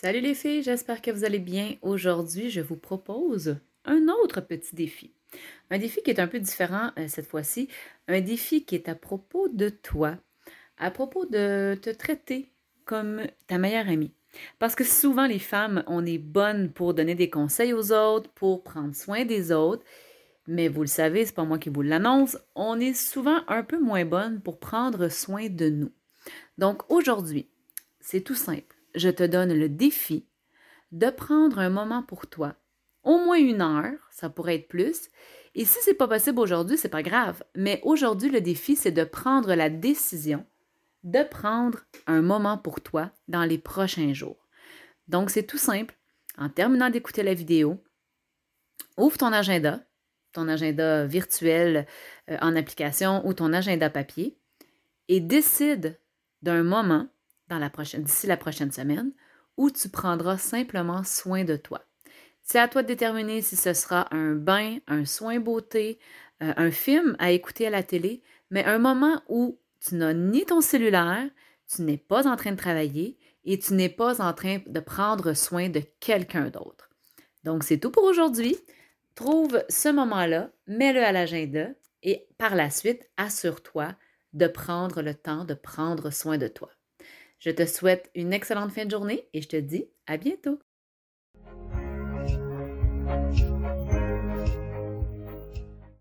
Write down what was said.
Salut les filles, j'espère que vous allez bien. Aujourd'hui, je vous propose un autre petit défi. Un défi qui est un peu différent euh, cette fois-ci. Un défi qui est à propos de toi, à propos de te traiter comme ta meilleure amie. Parce que souvent, les femmes, on est bonnes pour donner des conseils aux autres, pour prendre soin des autres. Mais vous le savez, c'est pas moi qui vous l'annonce, on est souvent un peu moins bonnes pour prendre soin de nous. Donc aujourd'hui, c'est tout simple je te donne le défi de prendre un moment pour toi, au moins une heure, ça pourrait être plus. Et si c'est pas possible aujourd'hui, c'est pas grave. Mais aujourd'hui, le défi, c'est de prendre la décision de prendre un moment pour toi dans les prochains jours. Donc, c'est tout simple. En terminant d'écouter la vidéo, ouvre ton agenda, ton agenda virtuel euh, en application ou ton agenda papier et décide d'un moment d'ici la prochaine semaine où tu prendras simplement soin de toi. C'est à toi de déterminer si ce sera un bain, un soin beauté, euh, un film à écouter à la télé, mais un moment où tu n'as ni ton cellulaire, tu n'es pas en train de travailler et tu n'es pas en train de prendre soin de quelqu'un d'autre. Donc, c'est tout pour aujourd'hui. Trouve ce moment-là, mets-le à l'agenda et par la suite, assure-toi de prendre le temps de prendre soin de toi. Je te souhaite une excellente fin de journée et je te dis à bientôt.